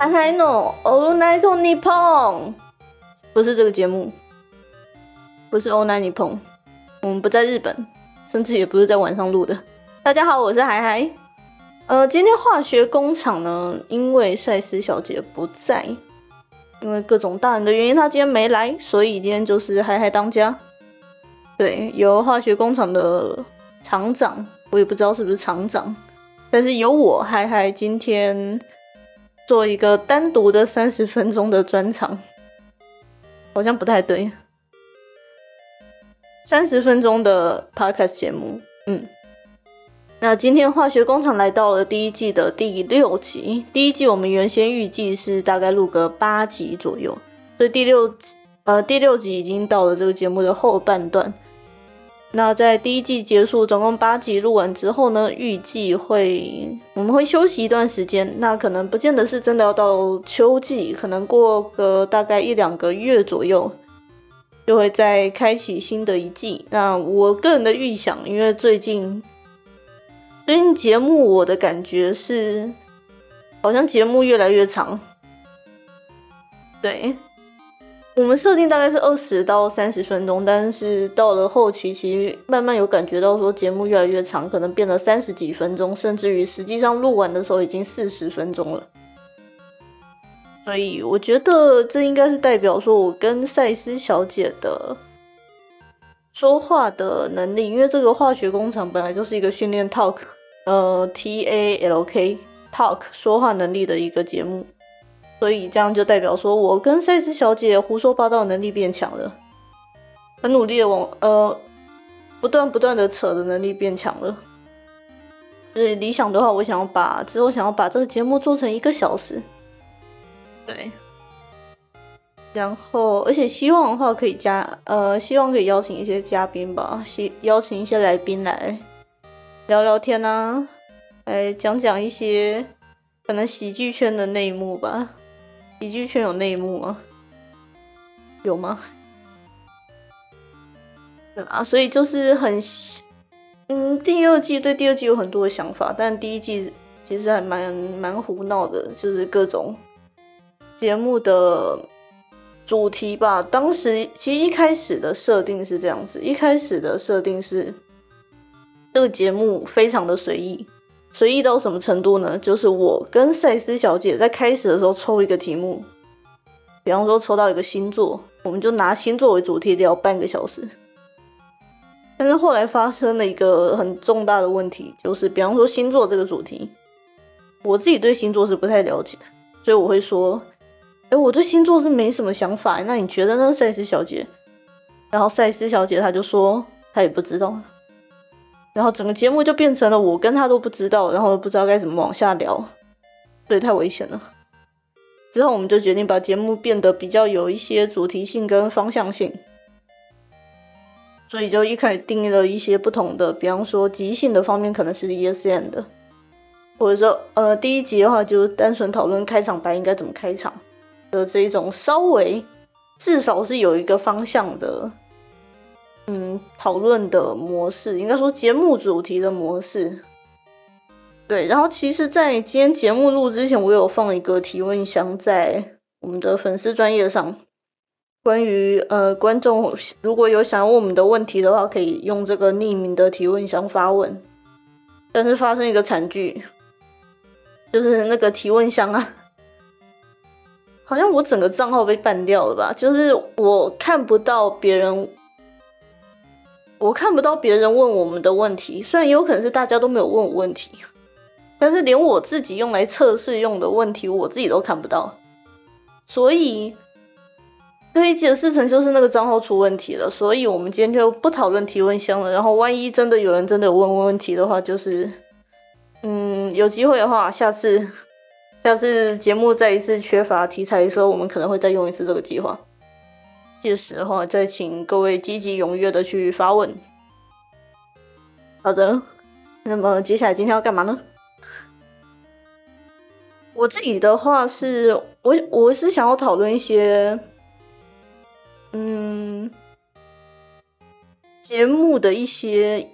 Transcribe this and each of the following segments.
嗨嗨诺，All Night Nippon，不是这个节目，不是 All Night Nippon，我们不在日本，甚至也不是在晚上录的。大家好，我是嗨嗨。呃，今天化学工厂呢，因为赛斯小姐不在，因为各种大人的原因，她今天没来，所以今天就是嗨嗨当家。对，由化学工厂的厂长，我也不知道是不是厂长，但是由我嗨嗨今天。做一个单独的三十分钟的专场，好像不太对。三十分钟的 podcast 节目，嗯，那今天化学工厂来到了第一季的第六集。第一季我们原先预计是大概录个八集左右，所以第六集呃第六集已经到了这个节目的后半段。那在第一季结束，总共八集录完之后呢，预计会我们会休息一段时间。那可能不见得是真的要到秋季，可能过个大概一两个月左右，就会再开启新的一季。那我个人的预想，因为最近最近节目我的感觉是，好像节目越来越长，对。我们设定大概是二十到三十分钟，但是到了后期，其实慢慢有感觉到说节目越来越长，可能变得三十几分钟，甚至于实际上录完的时候已经四十分钟了。所以我觉得这应该是代表说我跟赛斯小姐的说话的能力，因为这个化学工厂本来就是一个训练 talk，呃，T A L K talk 说话能力的一个节目。所以这样就代表说，我跟赛斯小姐胡说八道能力变强了，很努力的往呃不断不断的扯的能力变强了。所以理想的话，我想要把之后想要把这个节目做成一个小时，对。然后而且希望的话可以加呃，希望可以邀请一些嘉宾吧，希邀请一些来宾来聊聊天啊，来讲讲一些可能喜剧圈的内幕吧。喜剧圈有内幕吗？有吗？对啊，所以就是很，嗯，第二季对第二季有很多的想法，但第一季其实还蛮蛮胡闹的，就是各种节目的主题吧。当时其实一开始的设定是这样子，一开始的设定是这个节目非常的随意。随意到什么程度呢？就是我跟赛斯小姐在开始的时候抽一个题目，比方说抽到一个星座，我们就拿星座为主题聊半个小时。但是后来发生了一个很重大的问题，就是比方说星座这个主题，我自己对星座是不太了解，所以我会说：“哎，我对星座是没什么想法，那你觉得呢，赛斯小姐？”然后赛斯小姐她就说她也不知道。然后整个节目就变成了我跟他都不知道，然后不知道该怎么往下聊，对太危险了。之后我们就决定把节目变得比较有一些主题性跟方向性，所以就一开始定义了一些不同的，比方说即兴的方面可能是 ESN 的，或者说呃第一集的话就单纯讨论开场白应该怎么开场的这一种稍微至少是有一个方向的。嗯，讨论的模式应该说节目主题的模式，对。然后其实，在今天节目录之前，我有放一个提问箱在我们的粉丝专业上，关于呃观众如果有想要问我们的问题的话，可以用这个匿名的提问箱发问。但是发生一个惨剧，就是那个提问箱啊，好像我整个账号被办掉了吧？就是我看不到别人。我看不到别人问我们的问题，虽然也有可能是大家都没有问我问题，但是连我自己用来测试用的问题，我自己都看不到，所以可以解释成就是那个账号出问题了。所以我们今天就不讨论提问箱了。然后万一真的有人真的有问问题的话，就是嗯，有机会的话，下次下次节目再一次缺乏题材的时候，我们可能会再用一次这个计划。届时的话，再请各位积极踊跃的去发问。好的，那么接下来今天要干嘛呢？我自己的话是，我我是想要讨论一些，嗯，节目的一些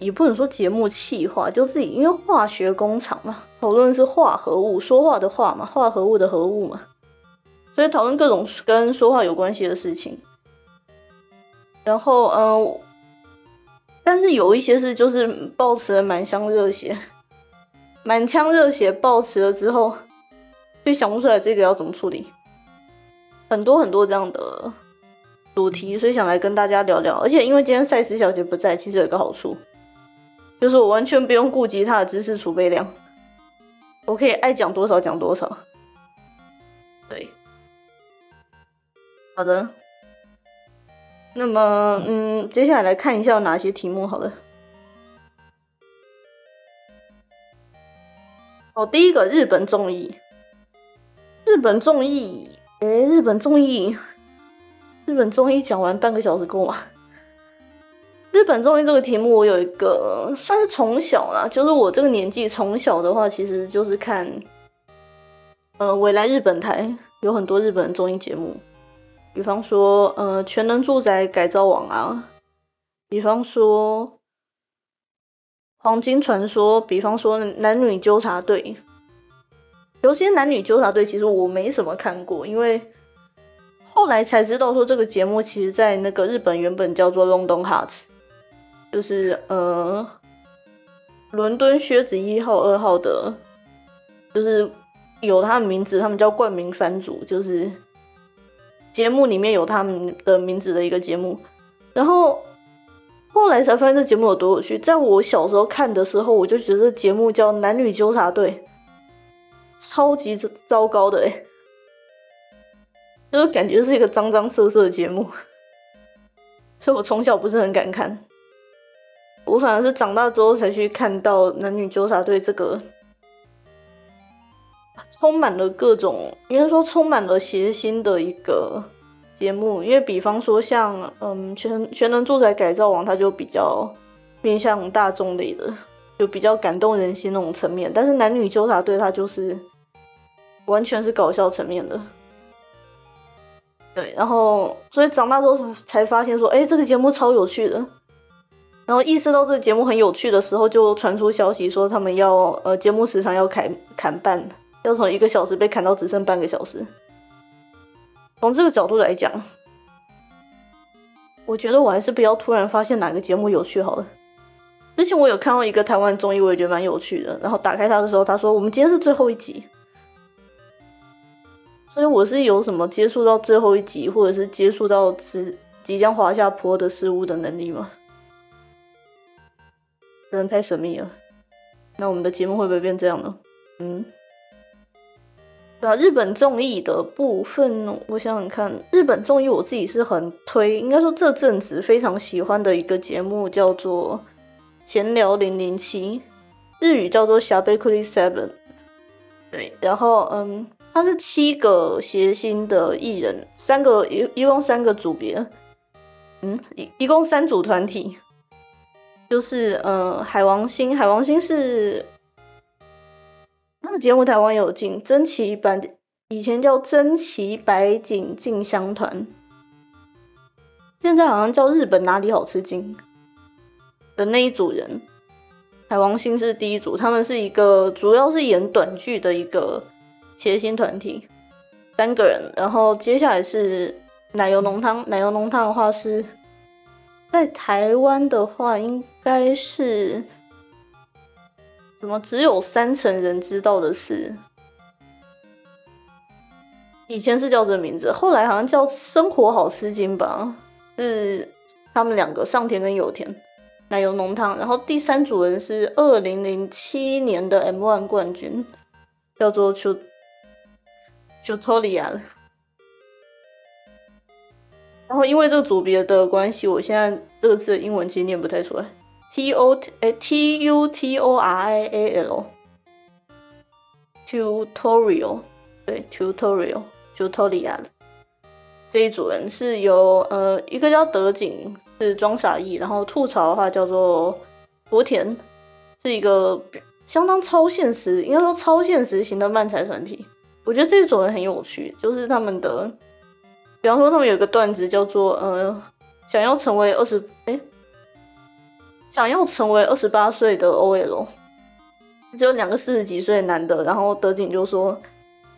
也不能说节目气化，就自己因为化学工厂嘛，讨论是化合物，说话的话嘛，化合物的合物嘛，所以讨论各种跟说话有关系的事情。然后，嗯，但是有一些是就是抱持了满腔热血，满腔热血抱持了之后，就想不出来这个要怎么处理，很多很多这样的主题，所以想来跟大家聊聊。而且因为今天赛斯小姐不在，其实有一个好处。就是我完全不用顾及她的知识储备量，我可以爱讲多少讲多少。对，好的。那么，嗯，接下来来看一下哪些题目好了。哦，第一个日本综艺，日本综艺，哎，日本综艺，日本综艺讲完半个小时够吗？日本综艺这个题目，我有一个算是从小啦，就是我这个年纪从小的话，其实就是看，呃，未来日本台有很多日本综艺节目，比方说，呃，全能住宅改造网啊，比方说黄金传说，比方说男女纠察队，有些男女纠察队其实我没什么看过，因为后来才知道说这个节目其实在那个日本原本叫做 London Hearts。就是呃，伦敦靴子一号、二号的，就是有他的名字，他们叫冠名番组，就是节目里面有他们的名字的一个节目。然后后来才发现这节目有多有趣。在我小时候看的时候，我就觉得这节目叫《男女纠察队》，超级糟糕的哎，就是感觉是一个脏脏涩涩的节目，所以我从小不是很敢看。我反而是长大之后才去看到《男女纠察队》这个，充满了各种，应该说充满了邪心的一个节目。因为比方说像嗯全全能住宅改造王，它就比较面向大众类的，就比较感动人心那种层面。但是《男女纠察队》它就是完全是搞笑层面的。对，然后所以长大之后才发现说，哎，这个节目超有趣的。然后意识到这个节目很有趣的时候，就传出消息说他们要呃节目时长要砍砍半，要从一个小时被砍到只剩半个小时。从这个角度来讲，我觉得我还是不要突然发现哪个节目有趣好了。之前我有看到一个台湾综艺，我也觉得蛮有趣的。然后打开它的时候，他说我们今天是最后一集，所以我是有什么接触到最后一集，或者是接触到即即将滑下坡的事物的能力吗？人太神秘了，那我们的节目会不会变这样呢？嗯，啊，日本综艺的部分，我想想看，日本综艺我自己是很推，应该说这阵子非常喜欢的一个节目叫做《闲聊零零七》，日语叫做《霞贝克利 Seven》。对，然后嗯，它是七个谐星的艺人，三个一一共三个组别，嗯，一一共三组团体。就是呃，海王星，海王星是节目，台湾有进真奇版，以前叫真奇白景静香团，现在好像叫日本哪里好吃惊的那一组人，海王星是第一组，他们是一个主要是演短剧的一个谐星团体，三个人，然后接下来是奶油浓汤，奶油浓汤的话是。在台湾的话，应该是什么？只有三成人知道的事，以前是叫这名字，后来好像叫生活好吃惊吧？是他们两个上田跟有田奶油浓汤，然后第三组人是二零零七年的 M ONE 冠军，叫做丘丘托利亚。然后因为这个组别的关系，我现在这个字的英文其实念不太出来，T O T 哎 T U T O R I A L，tutorial 对 tutorial tutorial 这一组人是由呃一个叫德景是装傻义，然后吐槽的话叫做国田，是一个相当超现实，应该说超现实型的漫才团体。我觉得这一组人很有趣，就是他们的。比方说，他们有个段子叫做“呃，想要成为二十哎，想要成为二十八岁的 OL，就两个四十几岁的男的，然后德景就说：“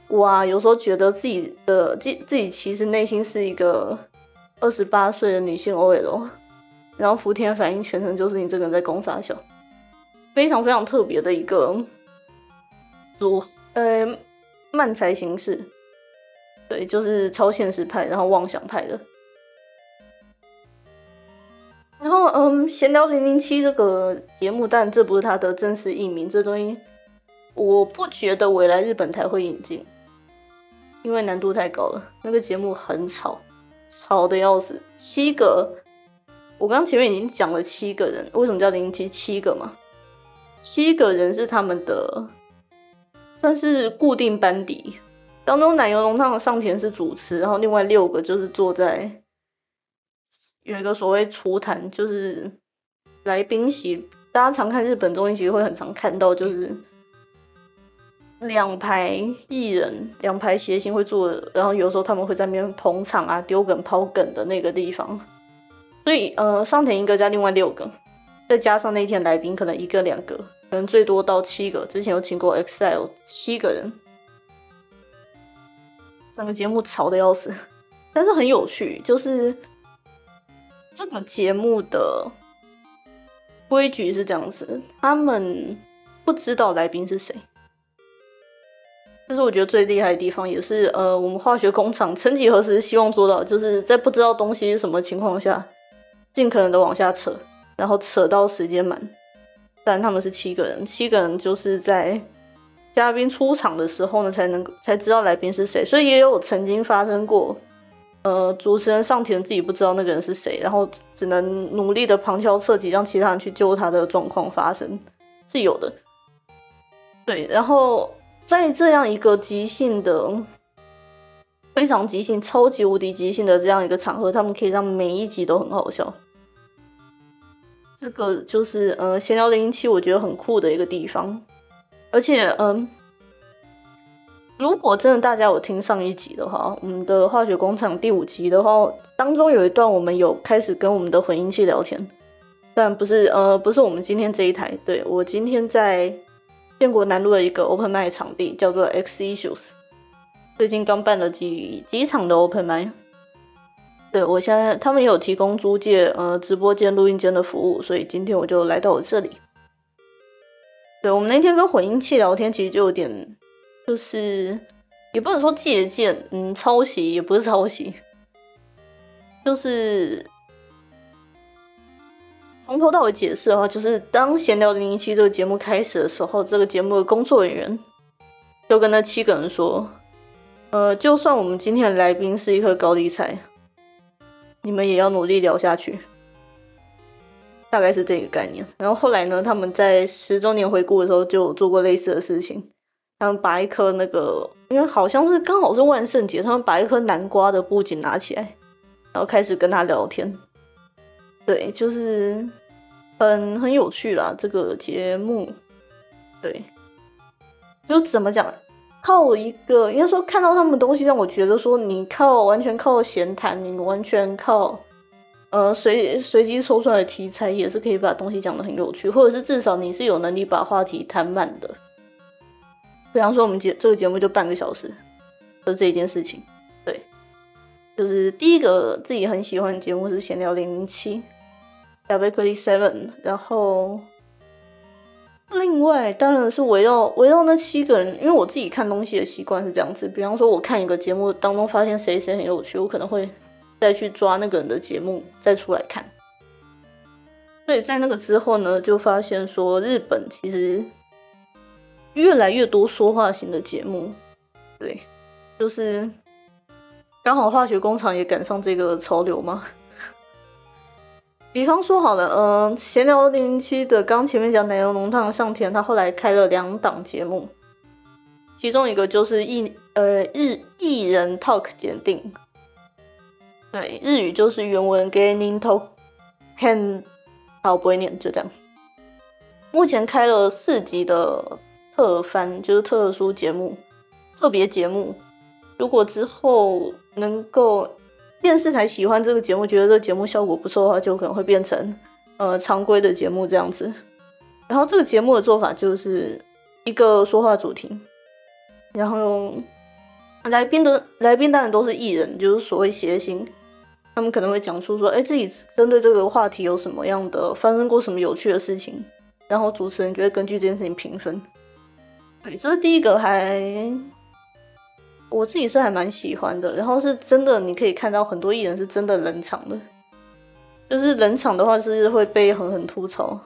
哇，有时候觉得自己的自自己其实内心是一个二十八岁的女性 OL。”然后福田反应全程就是你这个人在攻杀小，非常非常特别的一个组呃漫才形式，对，就是超现实派，然后妄想派的。嗯，闲聊零零七这个节目，但这不是他的真实译名，这东西我不觉得未来日本台会引进，因为难度太高了。那个节目很吵，吵的要死，七个。我刚前面已经讲了七个人，为什么叫零七七个嘛？七个人是他们的算是固定班底，当中奶油浓汤的上田是主持，然后另外六个就是坐在有一个所谓厨坛，就是来宾席。大家常看日本综艺，其实会很常看到，就是两排艺人，两排谐星会坐，然后有时候他们会在那边捧场啊、丢梗、抛梗的那个地方。所以，呃，上田一个加另外六个，再加上那天来宾可能一个两个，可能最多到七个。之前有请过 EXILE 七个人，整个节目吵的要死，但是很有趣。就是这个节目的规矩是这样子，他们不知道来宾是谁。但是我觉得最厉害的地方，也是呃，我们化学工厂曾几何时希望做到，就是在不知道东西是什么情况下。尽可能的往下扯，然后扯到时间满。但他们是七个人，七个人就是在嘉宾出场的时候呢，才能才知道来宾是谁。所以也有曾经发生过，呃，主持人上田自己不知道那个人是谁，然后只能努力的旁敲侧击让其他人去救他的状况发生，是有的。对，然后在这样一个即兴的。非常即兴、超级无敌即兴的这样一个场合，他们可以让每一集都很好笑。这个就是呃，闲聊零零七，我觉得很酷的一个地方。而且，嗯，如果真的大家有听上一集的话，我们的化学工厂第五集的话，当中有一段我们有开始跟我们的混音器聊天，但不是呃，不是我们今天这一台。对我今天在建国南路的一个 open 麦场地，叫做 X Issues。最近刚办了几几场的 Open m i 对我现在他们有提供租借呃直播间、录音间的服务，所以今天我就来到我这里。对我们那天跟混音器聊天，其实就有点就是也不能说借鉴，嗯，抄袭也不是抄袭，就是从头到尾解释的话，就是当闲聊零零七这个节目开始的时候，这个节目的工作人员就跟那七个人说。呃，就算我们今天的来宾是一颗高丽菜，你们也要努力聊下去，大概是这个概念。然后后来呢，他们在十周年回顾的时候就做过类似的事情，他们把一颗那个，因为好像是刚好是万圣节，他们把一颗南瓜的布景拿起来，然后开始跟他聊天。对，就是很很有趣啦，这个节目，对，就怎么讲？靠一个，应该说看到他们东西，让我觉得说，你靠完全靠闲谈，你完全靠呃随随机抽出来的题材，也是可以把东西讲的很有趣，或者是至少你是有能力把话题谈满的。比方说，我们节这个节目就半个小时，就这一件事情。对，就是第一个自己很喜欢的节目是闲聊零零七，W Seven，然后。另外，当然是围绕围绕那七个人，因为我自己看东西的习惯是这样子。比方说，我看一个节目当中发现谁谁很有趣，我可能会再去抓那个人的节目再出来看。所以在那个之后呢，就发现说日本其实越来越多说话型的节目，对，就是刚好化学工厂也赶上这个潮流嘛。比方说好了，嗯，闲聊零零七的刚前面讲奶油浓汤上田，他后来开了两档节目，其中一个就是艺呃日艺人 talk 检定，对，日语就是原文 gaining talk hand，好不会念就这样。目前开了四集的特番，就是特殊节目、特别节目，如果之后能够。电视台喜欢这个节目，觉得这个节目效果不错的话，就可能会变成呃常规的节目这样子。然后这个节目的做法就是一个说话主题，然后来宾的来宾当然都是艺人，就是所谓谐星，他们可能会讲出说，哎，自己针对这个话题有什么样的发生过什么有趣的事情，然后主持人就会根据这件事情评分。对，这是第一个，还我自己是还蛮喜欢的。然后是真的，你可以看到很多艺人是真的冷场的，就是冷场的话是会被狠狠吐槽。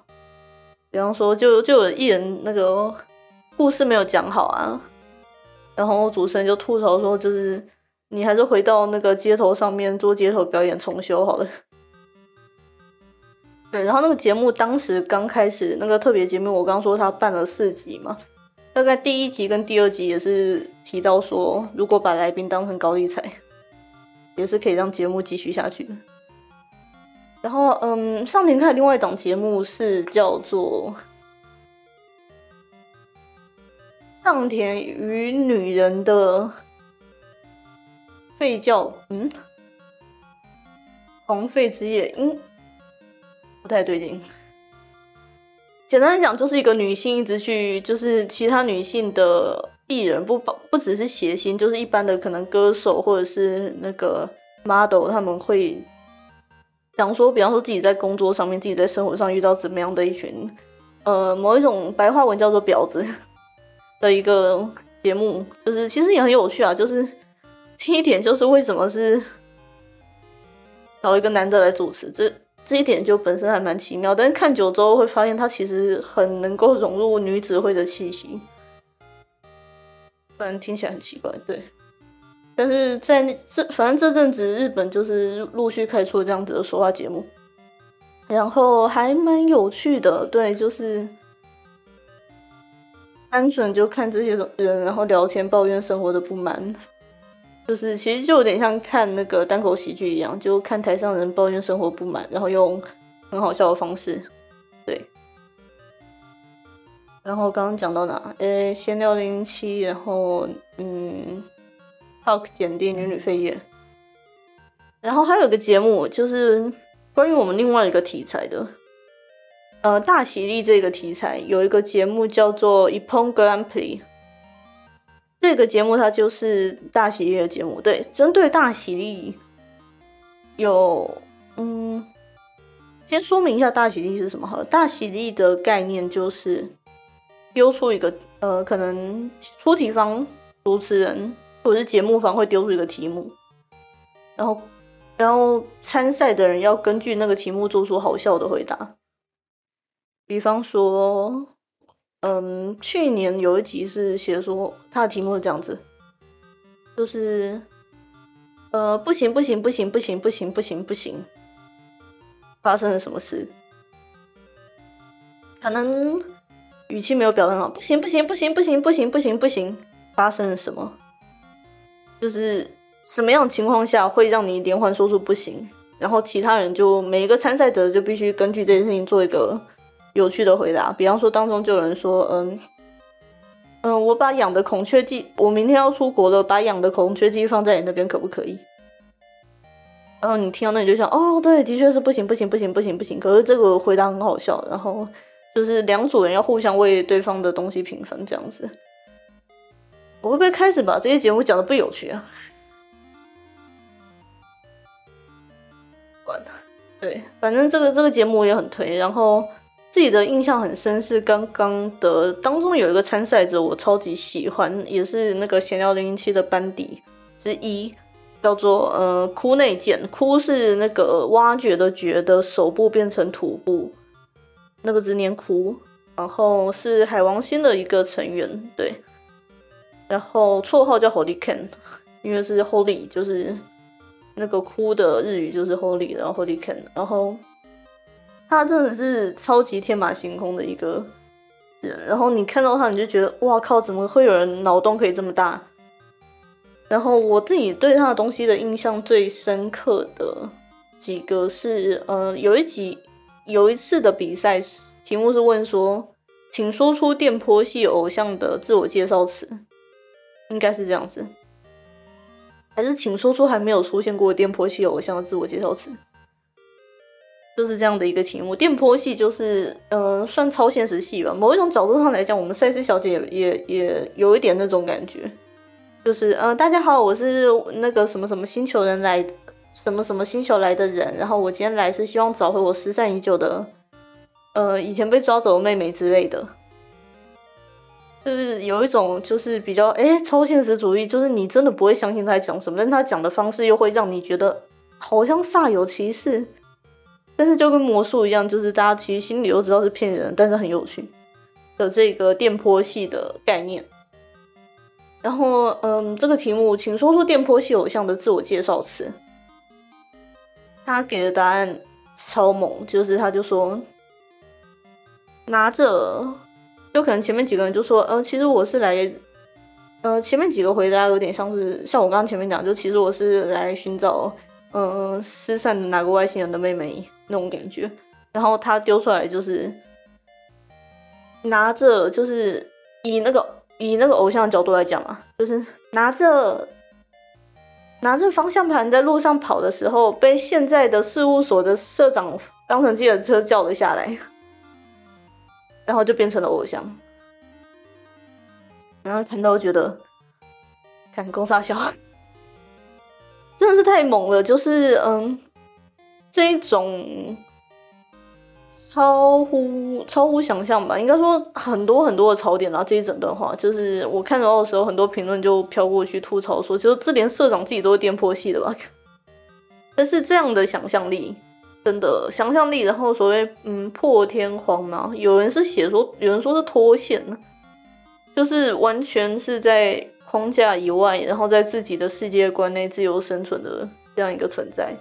比方说，就就有艺人那个故事没有讲好啊，然后主持人就吐槽说，就是你还是回到那个街头上面做街头表演重修好了。对，然后那个节目当时刚开始那个特别节目，我刚说他办了四集嘛，大概第一集跟第二集也是提到说，如果把来宾当成高利彩，也是可以让节目继续下去的。然后，嗯，上田看的另外一档节目是叫做《上田与女人的废教》，嗯，红废之夜，嗯，不太对劲。简单来讲，就是一个女性一直去，就是其他女性的艺人，不不只是谐星，就是一般的可能歌手或者是那个 model，他们会。讲说，比方说自己在工作上面，自己在生活上遇到怎么样的一群，呃，某一种白话文叫做婊子的一个节目，就是其实也很有趣啊。就是第一点，就是为什么是找一个男的来主持，这这一点就本身还蛮奇妙。但是看久之后会发现，他其实很能够融入女子会的气息，虽然听起来很奇怪，对。但是在这，反正这阵子日本就是陆续开出了这样子的说话节目，然后还蛮有趣的。对，就是单纯就看这些人，然后聊天抱怨生活的不满，就是其实就有点像看那个单口喜剧一样，就看台上人抱怨生活不满，然后用很好笑的方式，对。然后刚刚讲到哪？诶，先聊零七，然后嗯。Talk 减定女女肺炎，然后还有一个节目就是关于我们另外一个题材的，呃，大喜力这个题材有一个节目叫做 Epon Grand Prix，这个节目它就是大喜力的节目，对，针对大喜力有，嗯，先说明一下大喜力是什么好，大喜力的概念就是丢出一个，呃，可能出题方主持人。或者是节目方会丢出一个题目，然后，然后参赛的人要根据那个题目做出好笑的回答。比方说，嗯，去年有一集是写说他的题目是这样子，就是，呃，不行不行不行不行不行不行不行，发生了什么事？可能语气没有表达好，不行不行不行不行不行不行不行，发生了什么？就是什么样情况下会让你连环说出不行，然后其他人就每一个参赛者就必须根据这件事情做一个有趣的回答。比方说当中就有人说，嗯嗯，我把养的孔雀鸡，我明天要出国了，把养的孔雀鸡放在你那边可不可以？然后你听到那你就想，哦，对，的确是不行，不行，不行，不行，不行。可是这个回答很好笑，然后就是两组人要互相为对方的东西评分，这样子。我会不会开始把这些节目讲的不有趣啊？管他，对，反正这个这个节目也很推。然后自己的印象很深是刚刚的当中有一个参赛者，我超级喜欢，也是那个闲聊零零七的班底之一，叫做呃哭内健。枯是那个挖掘的掘的手部变成土部，那个字念哭。然后是海王星的一个成员，对。然后绰号叫 Holy Ken，因为是 Holy，就是那个哭的日语就是 Holy，然后 Holy Ken，然后他真的是超级天马行空的一个人，然后你看到他你就觉得哇靠，怎么会有人脑洞可以这么大？然后我自己对他的东西的印象最深刻的几个是，呃，有一集有一次的比赛题目是问说，请说出电波系偶像的自我介绍词。应该是这样子，还是请说出还没有出现过电波系偶像的自我介绍词？就是这样的一个题目。电波系就是嗯，算超现实系吧。某一种角度上来讲，我们赛斯小姐也也也有一点那种感觉，就是嗯，大家好，我是那个什么什么星球人来，什么什么星球来的人，然后我今天来是希望找回我失散已久的，呃，以前被抓走的妹妹之类的。就是有一种就是比较哎超现实主义，就是你真的不会相信他讲什么，但他讲的方式又会让你觉得好像煞有其事，但是就跟魔术一样，就是大家其实心里都知道是骗人，但是很有趣的这个电波系的概念。然后嗯，这个题目，请说出电波系偶像的自我介绍词。他给的答案超猛，就是他就说拿着。就可能前面几个人就说，呃，其实我是来，呃，前面几个回答有点像是像我刚刚前面讲，就其实我是来寻找，嗯，失散的哪个外星人的妹妹那种感觉。然后他丢出来就是拿着，就是以那个以那个偶像的角度来讲嘛，就是拿着拿着方向盘在路上跑的时候，被现在的事务所的社长当成自己的车叫了下来。然后就变成了偶像，然后看到觉得，看攻杀小，真的是太猛了，就是嗯，这一种超乎超乎想象吧，应该说很多很多的槽点啊，这一整段话，就是我看到的时候，很多评论就飘过去吐槽说，就这连社长自己都是颠簸系的吧，但是这样的想象力。真的想象力，然后所谓嗯破天荒嘛，有人是写说，有人说是脱线呢，就是完全是在框架以外，然后在自己的世界观内自由生存的这样一个存在。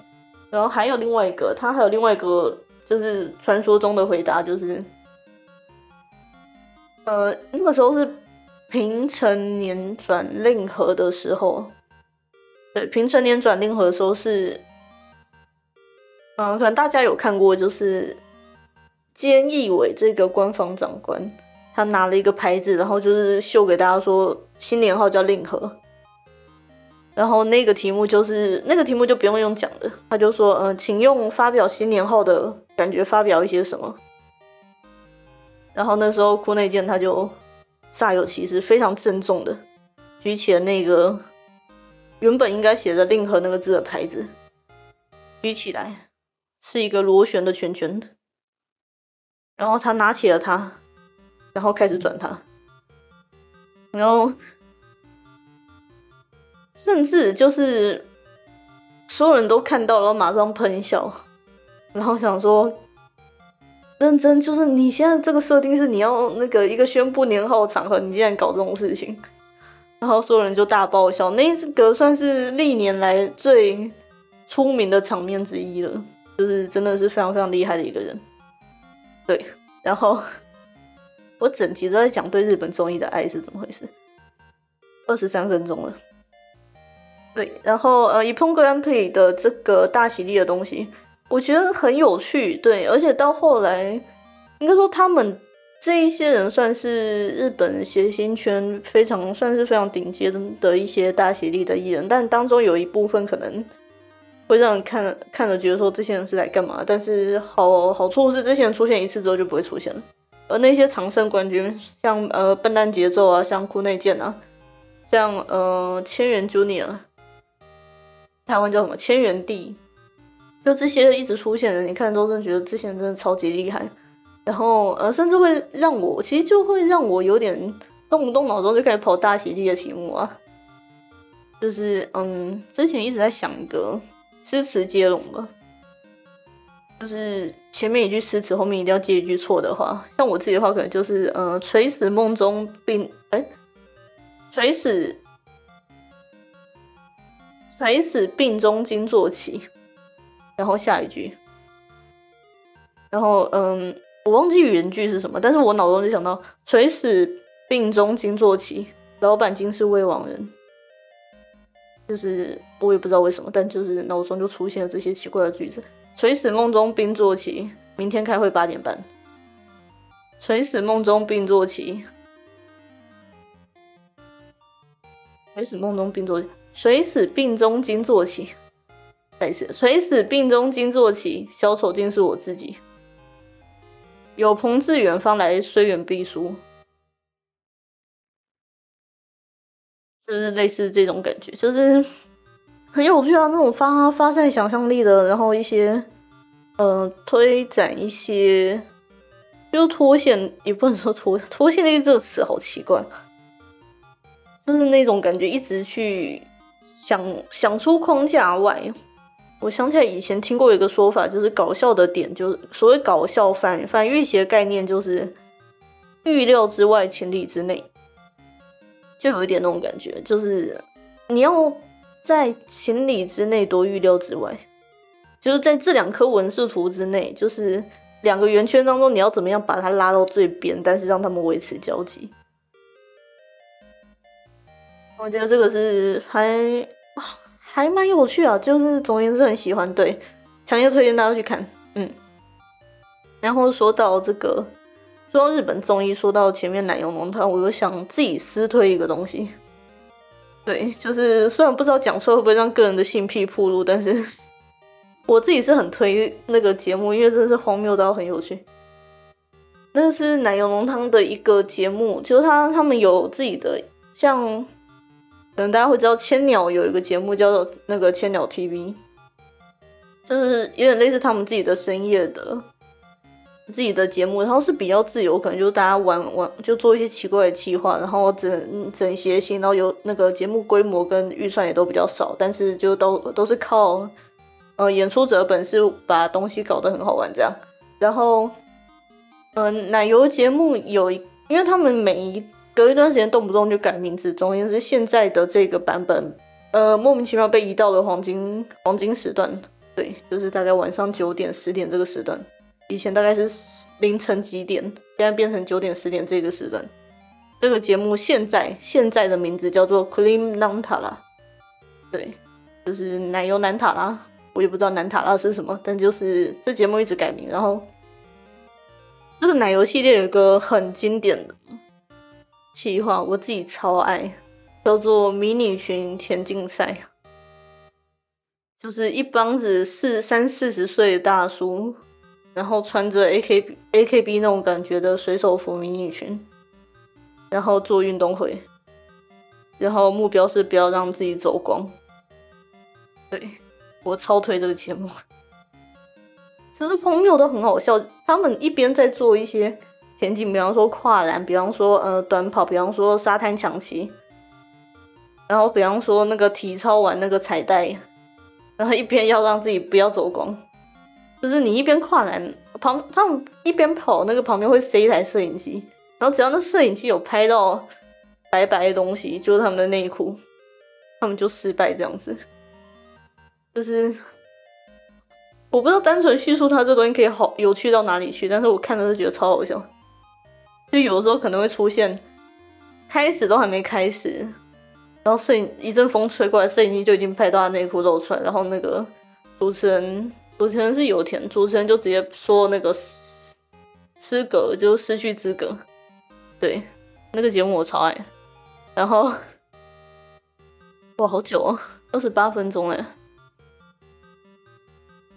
然后还有另外一个，他还有另外一个，就是传说中的回答，就是呃那个时候是平成年转令和的时候，对，平成年转令和的时候是。嗯，可能大家有看过，就是菅义伟这个官方长官，他拿了一个牌子，然后就是秀给大家说新年号叫令和，然后那个题目就是那个题目就不用用讲的，他就说，嗯，请用发表新年后的感觉发表一些什么，然后那时候库内健他就煞有其事，非常郑重的举起了那个原本应该写着令和那个字的牌子，举起来。是一个螺旋的圈圈，然后他拿起了它，然后开始转它，然后甚至就是所有人都看到了，马上喷笑，然后想说认真，就是你现在这个设定是你要那个一个宣布年号的场合，你竟然搞这种事情，然后所有人就大爆笑，那个算是历年来最出名的场面之一了。就是真的是非常非常厉害的一个人，对。然后 我整集都在讲对日本综艺的爱是怎么回事，二十三分钟了。对，然后呃，以 Pong Grand Prix 的这个大喜力的东西，我觉得很有趣。对，而且到后来，应该说他们这一些人算是日本谐星圈非常算是非常顶尖的一些大喜力的艺人，但当中有一部分可能。会让人看看了觉得说这些人是来干嘛？但是好好处是这些人出现一次之后就不会出现了。而那些常胜冠军，像呃笨蛋节奏啊，像库内健啊，像呃千元 Junior，台湾叫什么千元帝，就这些一直出现的，你看都是觉得这些人真的超级厉害。然后呃甚至会让我其实就会让我有点动不动脑中就开始跑大喜力的题目啊，就是嗯之前一直在想一个。诗词接龙吧，就是前面一句诗词，后面一定要接一句错的话。像我自己的话，可能就是呃，垂死梦中病，哎，垂死，垂死病中惊坐起，然后下一句，然后嗯，我忘记原句是什么，但是我脑中就想到垂死病中惊坐起，老板今是未亡人。就是我也不知道为什么，但就是脑中就出现了这些奇怪的句子：垂死梦中病坐起，明天开会八点半。垂死梦中病坐起，垂死梦中病坐，垂死病中惊坐起，再是垂死病中惊坐起，小丑竟是我自己。有朋自远方来，虽远必疏。就是类似这种感觉，就是很有趣啊，那种发发散想象力的，然后一些呃推展一些，就脱线也不能说脱脱线力这个词好奇怪，就是那种感觉一直去想想出框架外。我想起来以前听过一个说法，就是搞笑的点，就是所谓搞笑反反预期的概念，就是预料之外，情理之内。就有一点那种感觉，就是你要在情理之内，多预料之外，就是在这两颗文字图之内，就是两个圆圈当中，你要怎么样把它拉到最边，但是让他们维持交集。我觉得这个是还还蛮有趣啊，就是总言之很喜欢，对，强烈推荐大家去看，嗯。然后说到这个。说到日本综艺，说到前面奶油浓汤，我又想自己私推一个东西。对，就是虽然不知道讲出来会不会让个人的性癖暴露，但是我自己是很推那个节目，因为真的是荒谬到很有趣。那是奶油浓汤的一个节目，就是他他们有自己的，像可能大家会知道千鸟有一个节目叫做那个千鸟 TV，就是有点类似他们自己的深夜的。自己的节目，然后是比较自由，可能就大家玩玩，就做一些奇怪的企划，然后整整谐星，然后有那个节目规模跟预算也都比较少，但是就都都是靠呃演出者本事把东西搞得很好玩这样。然后，嗯，奶油节目有，因为他们每一隔一段时间动不动就改名字，总而言之，现在的这个版本，呃，莫名其妙被移到了黄金黄金时段，对，就是大概晚上九点十点这个时段。以前大概是凌晨几点，现在变成九点十点这个时段。这个节目现在现在的名字叫做 Cream Nantala，对，就是奶油南塔拉。我也不知道南塔拉是什么，但就是这节目一直改名。然后这个奶油系列有一个很经典的企划，我自己超爱，叫做迷你裙田径赛，就是一帮子四三四十岁的大叔。然后穿着 A K B A K B 那种感觉的水手服迷你裙，然后做运动会，然后目标是不要让自己走光。对我超推这个节目，其实朋友都很好笑。他们一边在做一些田径，比方说跨栏，比方说呃短跑，比方说沙滩抢旗，然后比方说那个体操完那个彩带，然后一边要让自己不要走光。就是你一边跨栏旁，他们一边跑，那个旁边会塞一台摄影机，然后只要那摄影机有拍到白白的东西，就是他们的内裤，他们就失败这样子。就是我不知道单纯叙述它这东西可以好有趣到哪里去，但是我看的是觉得超好笑。就有的时候可能会出现，开始都还没开始，然后摄影一阵风吹过来，摄影机就已经拍到他内裤露出来，然后那个主持人。主持人是油田，主持人就直接说那个失失格，就失去资格。对，那个节目我超爱。然后，哇，好久哦，二十八分钟嘞。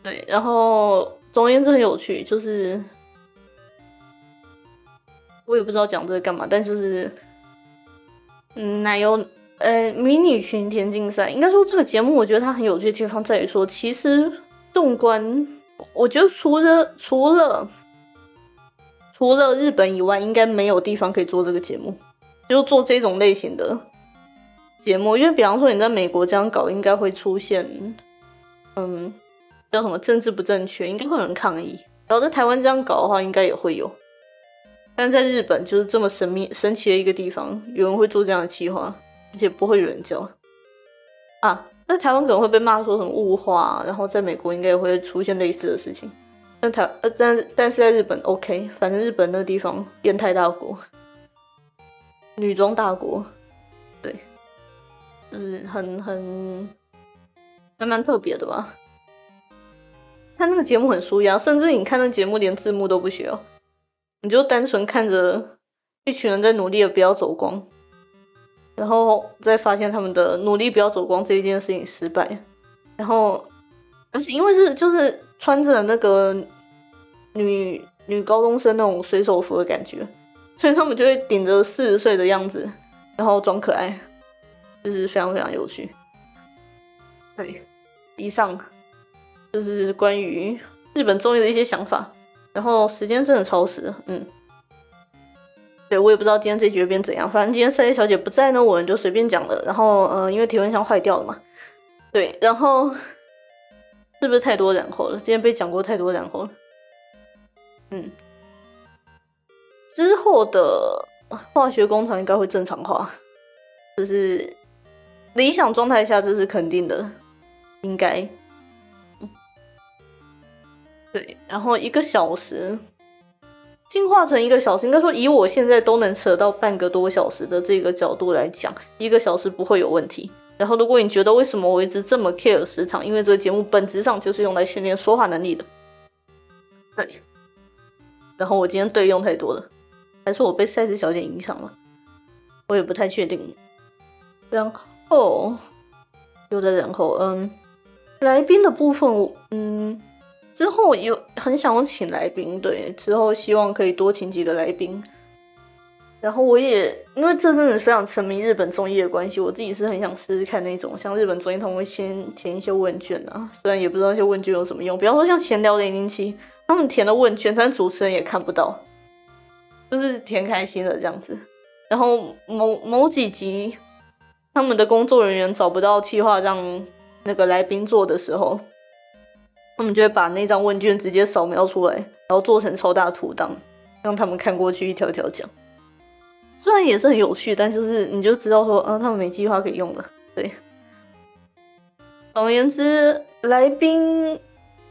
对，然后总而言之很有趣，就是我也不知道讲这个干嘛，但就是，嗯，奶油呃迷你裙田径赛，应该说这个节目我觉得它很有趣的地方在于说，其实。纵观，我觉得除了除了除了日本以外，应该没有地方可以做这个节目，就做这种类型的节目。因为比方说你在美国这样搞，应该会出现，嗯，叫什么政治不正确，应该会有人抗议。然后在台湾这样搞的话，应该也会有。但在日本就是这么神秘神奇的一个地方，有人会做这样的企划，而且不会有人教啊。那台湾可能会被骂说什么物化，然后在美国应该也会出现类似的事情。但台呃，但但是在日本 OK，反正日本那个地方变态大国，女装大国，对，就是很很还蛮特别的吧。他那个节目很舒压，甚至你看那节目连字幕都不需要，你就单纯看着一群人在努力的不要走光。然后再发现他们的努力不要走光这一件事情失败，然后而且因为是就是穿着那个女女高中生那种水手服的感觉，所以他们就会顶着四十岁的样子，然后装可爱，就是非常非常有趣。对，以上就是关于日本综艺的一些想法。然后时间真的超时，嗯，对我也不知道今天这局会变怎样。反正今天赛叶小姐不在呢，我们就随便讲了。然后，呃，因为体温箱坏掉了嘛，对，然后是不是太多然后了？今天被讲过太多然后了，嗯，之后的化学工厂应该会正常化，就是理想状态下这是肯定的，应该。对，然后一个小时进化成一个小时，应该说以我现在都能扯到半个多小时的这个角度来讲，一个小时不会有问题。然后如果你觉得为什么我一直这么 care 时长，因为这个节目本质上就是用来训练说话能力的。对，然后我今天对用太多了，还是我被赛斯小姐影响了，我也不太确定。然后又在然后，嗯，来宾的部分，嗯。之后有很想请来宾，对，之后希望可以多请几个来宾。然后我也因为这阵子非常沉迷日本综艺的关系，我自己是很想试试看那种像日本综艺，他们会先填一些问卷啊，虽然也不知道那些问卷有什么用。比方说像闲聊零零七，他们填的问卷，但主持人也看不到，就是填开心的这样子。然后某某几集，他们的工作人员找不到计划让那个来宾做的时候。他们就会把那张问卷直接扫描出来，然后做成超大图档，让他们看过去一条条讲。虽然也是很有趣，但就是你就知道说，嗯，他们没计划可以用的。对，总而言之，来宾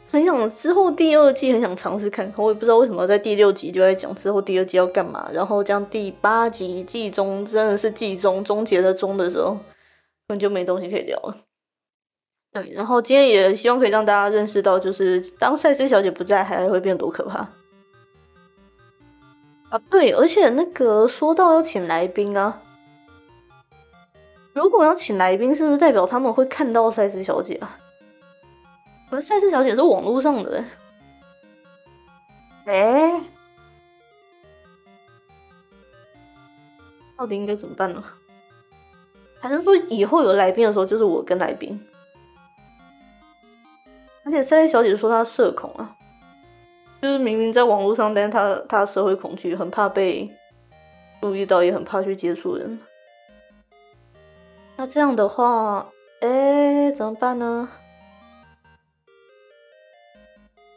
很想之后第二季很想尝试看，我也不知道为什么在第六集就在讲之后第二季要干嘛，然后将第八集季中真的是季中终结的中的时候，根本就没东西可以聊了。对，然后今天也希望可以让大家认识到，就是当赛斯小姐不在，还会变多可怕啊！对，而且那个说到要请来宾啊，如果要请来宾，是不是代表他们会看到赛斯小姐啊？可是赛斯小姐是网络上的，哎，到底应该怎么办呢？还是说以后有来宾的时候，就是我跟来宾？而且三 A 小姐说她社恐啊，就是明明在网络上，但她她社会恐惧，很怕被注意到，也很怕去接触人。那这样的话，哎，怎么办呢？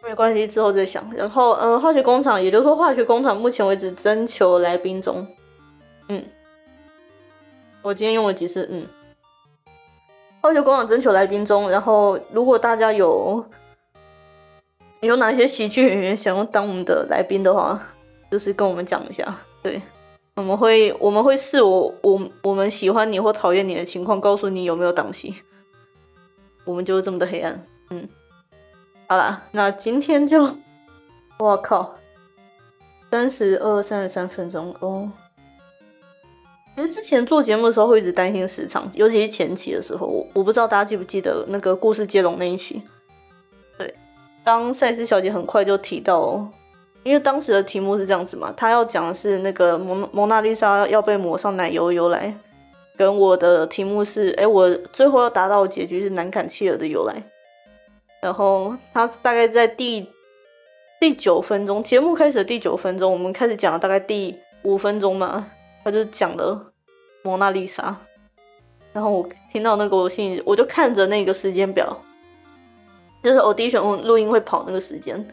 没关系，之后再想。然后，呃，化学工厂，也就是说，化学工厂目前为止征求来宾中。嗯，我今天用了几次，嗯。化学工厂征求来宾中，然后如果大家有有哪些喜剧演员想要当我们的来宾的话，就是跟我们讲一下。对，我们会我们会视我我我们喜欢你或讨厌你的情况，告诉你有没有档期。我们就是这么的黑暗。嗯，好啦，那今天就，我靠，三十二三十三分钟哦。因为之前做节目的时候会一直担心时长，尤其是前期的时候，我我不知道大家记不记得那个故事接龙那一期。对，当赛斯小姐很快就提到，因为当时的题目是这样子嘛，她要讲的是那个蒙蒙娜丽莎要被抹上奶油的由来，跟我的题目是，哎，我最后要达到的结局是南坎切尔的由来。然后他大概在第第九分钟，节目开始的第九分钟，我们开始讲了大概第五分钟嘛。他就讲了蒙娜丽莎，然后我听到那个，我心里我就看着那个时间表，就是 audition 录音会跑那个时间，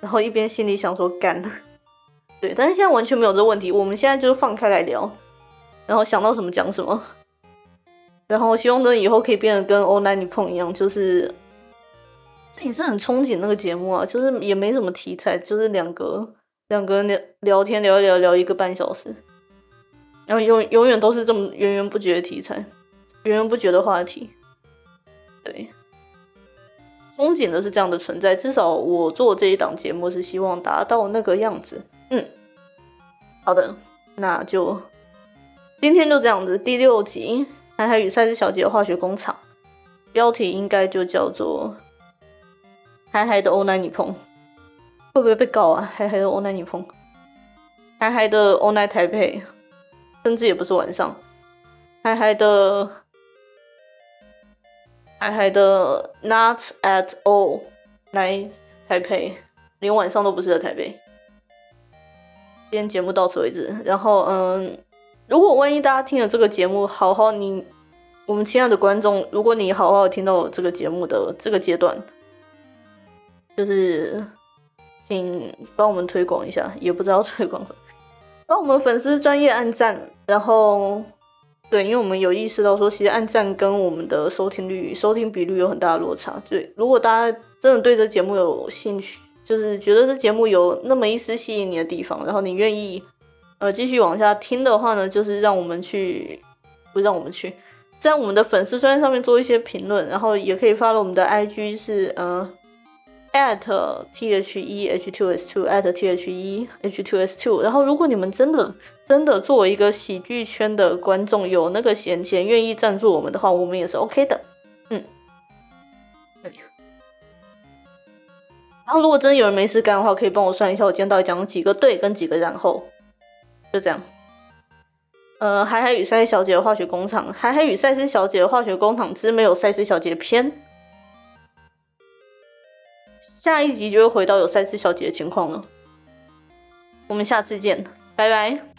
然后一边心里想说干，对，但是现在完全没有这个问题，我们现在就是放开来聊，然后想到什么讲什么，然后希望呢以后可以变得跟《欧男女碰》一样，就是这也是很憧憬那个节目啊，就是也没什么题材，就是两个两个人聊聊天聊一聊聊一个半小时。然后永永远都是这么源源不绝的题材，源源不绝的话题，对，憧憬的是这样的存在。至少我做这一档节目是希望达到那个样子。嗯，好的，那就今天就这样子。第六集《海海与赛斯小姐的化学工厂》，标题应该就叫做嗨嗨的欧奈女朋会不会被告啊？嗨嗨的欧奈女朋，嗨嗨的欧奈台北，甚至也不是晚上，嗨嗨的，嗨嗨的 Not at all 来台北，连晚上都不是在台北。今天节目到此为止，然后嗯，如果万一大家听了这个节目，好好你。我们亲爱的观众，如果你好好听到这个节目的这个阶段，就是请帮我们推广一下，也不知道推广什么，帮我们粉丝专业按赞，然后对，因为我们有意识到说，其实按赞跟我们的收听率、收听比率有很大的落差。对，如果大家真的对这节目有兴趣，就是觉得这节目有那么一丝吸引你的地方，然后你愿意呃继续往下听的话呢，就是让我们去，不让我们去。在我们的粉丝专业上面做一些评论，然后也可以发了我们的 IG 是呃 at t h e h two s two at t h e h two s two。然后如果你们真的真的作为一个喜剧圈的观众有那个闲钱愿意赞助我们的话，我们也是 OK 的。嗯，然后如果真的有人没事干的话，可以帮我算一下我今天到底讲了几个对跟几个然后，就这样。呃，海海与赛斯小姐的化学工厂，海海与赛斯小姐的化学工厂之没有赛斯小姐篇，下一集就会回到有三四小姐的情况了。我们下次见，拜拜。